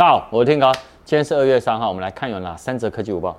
大家好，我是天高，今天是二月三号，我们来看有哪三则科技午报。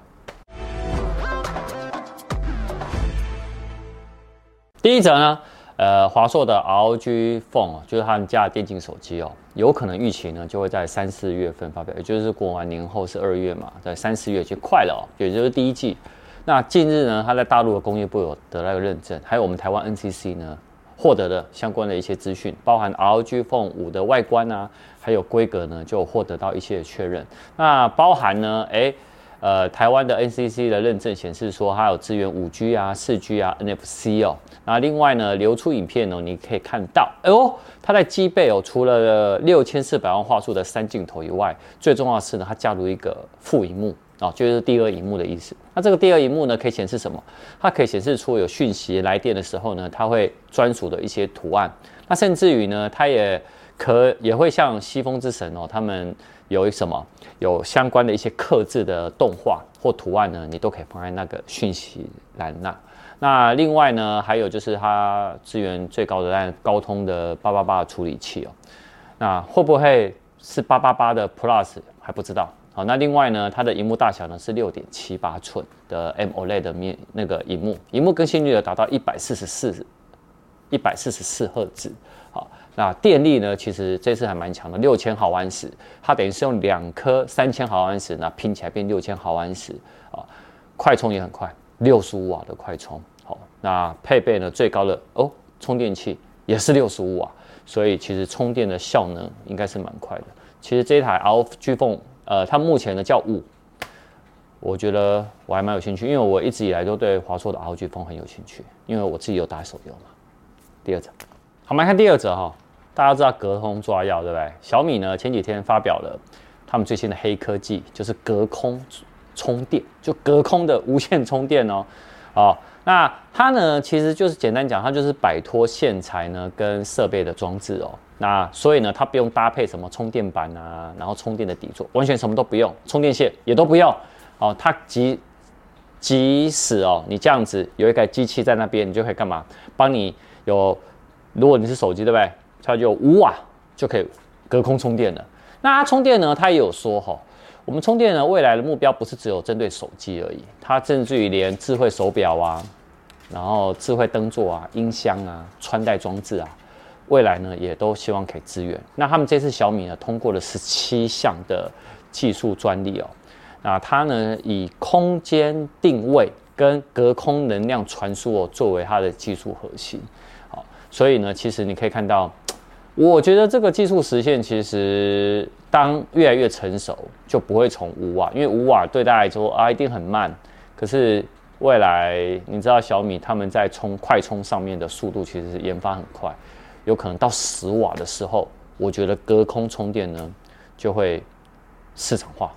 第一则呢，呃，华硕的 ROG Phone 就是他们家的电竞手机哦，有可能预期呢就会在三四月份发表，也就是过完年后是二月嘛，在三四月就快了哦，也就是第一季。那近日呢，他在大陆的工业部有得到一个认证，还有我们台湾 NCC 呢。获得的相关的一些资讯，包含 ROG Phone 5的外观啊，还有规格呢，就获得到一些确认。那包含呢，诶，呃，台湾的 NCC 的认证显示说它有支援 5G 啊、4G 啊、NFC 哦。那另外呢，流出影片哦，你可以看到，哎呦，它在机背哦，除了六千四百万画素的三镜头以外，最重要的是呢，它加入一个副荧幕。哦，就是第二荧幕的意思。那这个第二荧幕呢，可以显示什么？它可以显示出有讯息来电的时候呢，它会专属的一些图案。那甚至于呢，它也可也会像西风之神哦，他们有什么有相关的一些刻字的动画或图案呢，你都可以放在那个讯息栏那。那另外呢，还有就是它资源最高的高通的八八八处理器哦。那会不会是八八八的 Plus 还不知道。好，那另外呢，它的荧幕大小呢是六点七八寸的 AMOLED 的面那个荧幕，荧幕更新率呢达到一百四十四一百四十四赫兹。好，那电力呢，其实这次还蛮强的，六千毫安时，它等于是用两颗三千毫安时，那拼起来变六千毫安时。啊，快充也很快，六十五瓦的快充。好，那配备呢最高的哦，充电器也是六十五瓦，所以其实充电的效能应该是蛮快的。其实这一台 ROG Phone。呃，它目前呢叫五，我觉得我还蛮有兴趣，因为我一直以来都对华硕的 ROG 风很有兴趣，因为我自己有打手游嘛。第二则，好，我们来看第二则哈，大家知道隔空抓药对不对？小米呢前几天发表了他们最新的黑科技，就是隔空充电，就隔空的无线充电哦，啊。那它呢，其实就是简单讲，它就是摆脱线材呢跟设备的装置哦。那所以呢，它不用搭配什么充电板啊，然后充电的底座，完全什么都不用，充电线也都不用哦。它即即使哦，你这样子有一台机器在那边，你就可以干嘛？帮你有，如果你是手机对不对？它就五瓦就可以隔空充电了。那它充电呢，它也有说哈、我们充电呢，未来的目标不是只有针对手机而已，它甚至于连智慧手表啊，然后智慧灯座啊、音箱啊、穿戴装置啊，未来呢也都希望可以支援。那他们这次小米呢通过了十七项的技术专利哦，那它呢以空间定位跟隔空能量传输哦作为它的技术核心，好，所以呢其实你可以看到。我觉得这个技术实现，其实当越来越成熟，就不会从五瓦，因为五瓦对大家来说啊一定很慢。可是未来你知道小米他们在充快充上面的速度其实是研发很快，有可能到十瓦的时候，我觉得隔空充电呢就会市场化。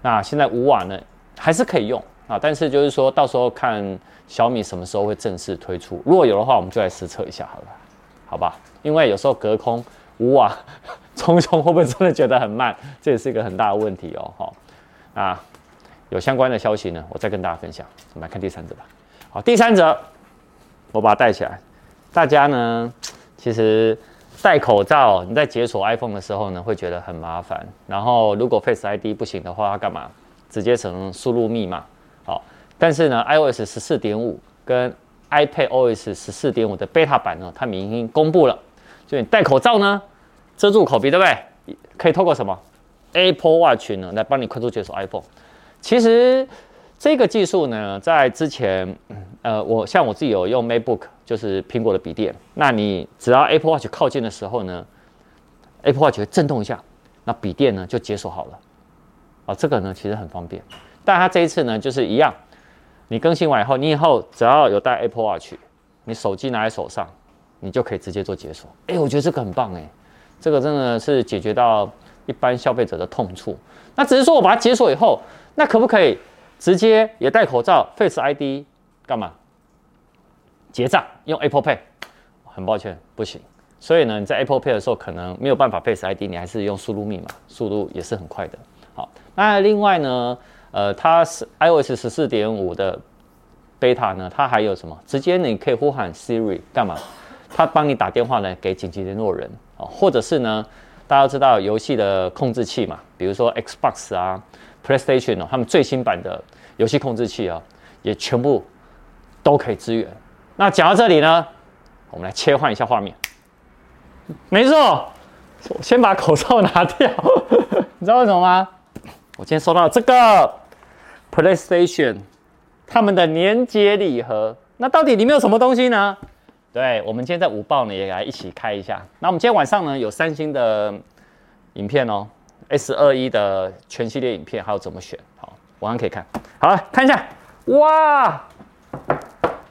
那现在五瓦呢还是可以用啊，但是就是说到时候看小米什么时候会正式推出，如果有的话，我们就来实测一下好了。好吧，因为有时候隔空五瓦 充一充会不会真的觉得很慢？这也是一个很大的问题哦。好，那有相关的消息呢，我再跟大家分享。我们来看第三者吧。好，第三者我把它带起来。大家呢，其实戴口罩，你在解锁 iPhone 的时候呢，会觉得很麻烦。然后如果 Face ID 不行的话，干嘛？直接只能输入密码。好，但是呢，iOS 十四点五跟 iPadOS 十四点五的 beta 版呢，他们已经公布了，就你戴口罩呢，遮住口鼻，对不对？可以透过什么 Apple Watch 呢，来帮你快速解锁 iPhone。其实这个技术呢，在之前，呃，我像我自己有用 MacBook，就是苹果的笔电，那你只要 Apple Watch 靠近的时候呢，Apple Watch 会震动一下，那笔电呢就解锁好了。啊，这个呢其实很方便，但它这一次呢就是一样。你更新完以后，你以后只要有带 Apple Watch，你手机拿在手上，你就可以直接做解锁。哎，我觉得这个很棒哎，这个真的是解决到一般消费者的痛处。那只是说我把它解锁以后，那可不可以直接也戴口罩，Face ID 干嘛？结账用 Apple Pay？很抱歉，不行。所以呢，你在 Apple Pay 的时候可能没有办法 Face ID，你还是用输入密码，速度也是很快的。好，那另外呢？呃，它是 iOS 十四点五的 beta 呢，它还有什么？直接你可以呼喊 Siri 干嘛？它帮你打电话呢给紧急联络人哦，或者是呢，大家知道游戏的控制器嘛，比如说 Xbox 啊、PlayStation 哦，他们最新版的游戏控制器啊，也全部都可以支援。那讲到这里呢，我们来切换一下画面。没错，我先把口罩拿掉，你知道为什么吗？我今天收到这个 PlayStation 他们的年节礼盒，那到底里面有什么东西呢？对，我们今天在午报呢也来一起开一下。那我们今天晚上呢有三星的影片哦，S 二一的全系列影片，还有怎么选，好，晚上可以看。好了，看一下，哇，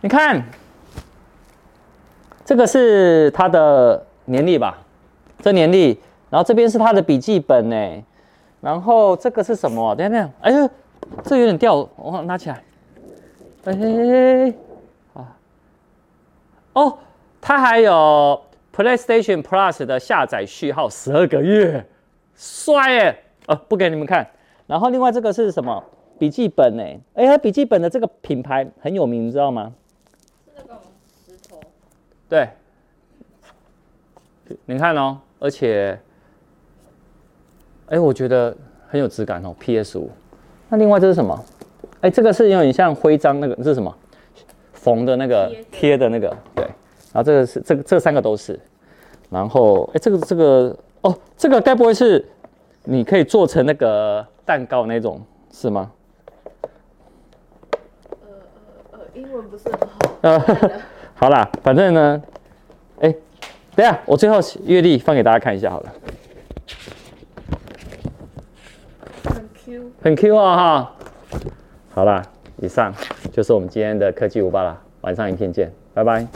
你看，这个是它的年历吧？这年历，然后这边是它的笔记本呢，然后这个是什么？等下等下，哎呦，这有点掉，我拿起来，哎嘿嘿嘿。哦，它还有 PlayStation Plus 的下载序号十二个月，帅耶！呃、哦，不给你们看。然后另外这个是什么？笔记本呢？哎，它笔记本的这个品牌很有名，你知道吗？是那种石头。对，你看哦，而且，哎，我觉得很有质感哦。PS 五。那另外这是什么？哎，这个是有点像徽章，那个这是什么？缝的那个贴的那个，对，然后这个是这个这三个都是，然后哎，这个这个哦，这个该不会是你可以做成那个蛋糕那种是吗？呃呃呃，英文不是很好。呃，好啦，反正呢，哎，等下我最后阅历放给大家看一下好了，很 Q，很 Q 啊哈，好啦。以上就是我们今天的科技午报了，晚上影片见，拜拜。